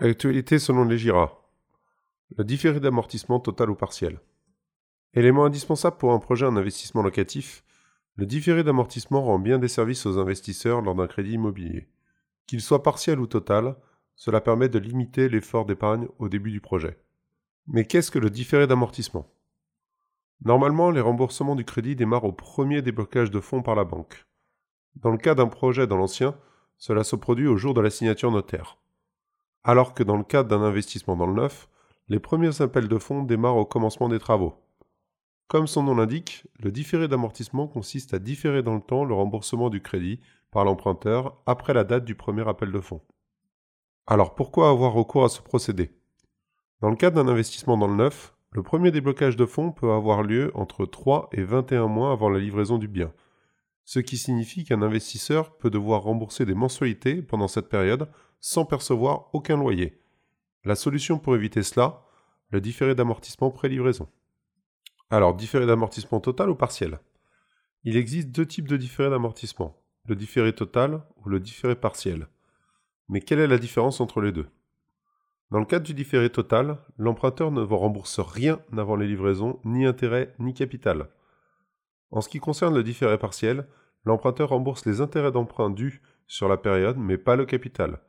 Actualité selon les GIRA. Le différé d'amortissement total ou partiel. Élément indispensable pour un projet en investissement locatif, le différé d'amortissement rend bien des services aux investisseurs lors d'un crédit immobilier. Qu'il soit partiel ou total, cela permet de limiter l'effort d'épargne au début du projet. Mais qu'est-ce que le différé d'amortissement? Normalement, les remboursements du crédit démarrent au premier déblocage de fonds par la banque. Dans le cas d'un projet dans l'ancien, cela se produit au jour de la signature notaire. Alors que dans le cadre d'un investissement dans le neuf, les premiers appels de fonds démarrent au commencement des travaux. Comme son nom l'indique, le différé d'amortissement consiste à différer dans le temps le remboursement du crédit par l'emprunteur après la date du premier appel de fonds. Alors pourquoi avoir recours à ce procédé? Dans le cadre d'un investissement dans le neuf, le premier déblocage de fonds peut avoir lieu entre 3 et 21 mois avant la livraison du bien, ce qui signifie qu'un investisseur peut devoir rembourser des mensualités pendant cette période sans percevoir aucun loyer. La solution pour éviter cela, le différé d'amortissement pré-livraison. Alors, différé d'amortissement total ou partiel? Il existe deux types de différé d'amortissement, le différé total ou le différé partiel. Mais quelle est la différence entre les deux? Dans le cadre du différé total, l'emprunteur ne rembourse rien avant les livraisons, ni intérêt ni capital. En ce qui concerne le différé partiel, l'emprunteur rembourse les intérêts d'emprunt dus sur la période, mais pas le capital.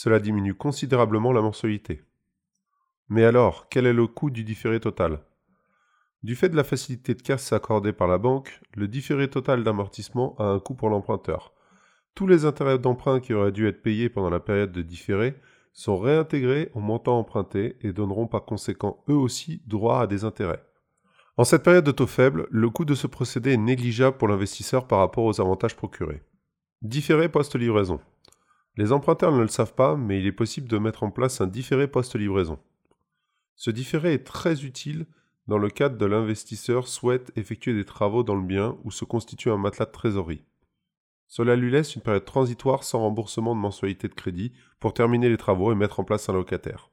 Cela diminue considérablement la mensualité. Mais alors, quel est le coût du différé total? Du fait de la facilité de casse accordée par la banque, le différé total d'amortissement a un coût pour l'emprunteur. Tous les intérêts d'emprunt qui auraient dû être payés pendant la période de différé sont réintégrés au montant emprunté et donneront par conséquent eux aussi droit à des intérêts. En cette période de taux faible, le coût de ce procédé est négligeable pour l'investisseur par rapport aux avantages procurés. Différé post-livraison. Les emprunteurs ne le savent pas, mais il est possible de mettre en place un différé post-livraison. Ce différé est très utile dans le cadre de l'investisseur souhaite effectuer des travaux dans le bien ou se constitue un matelas de trésorerie. Cela lui laisse une période transitoire sans remboursement de mensualité de crédit pour terminer les travaux et mettre en place un locataire.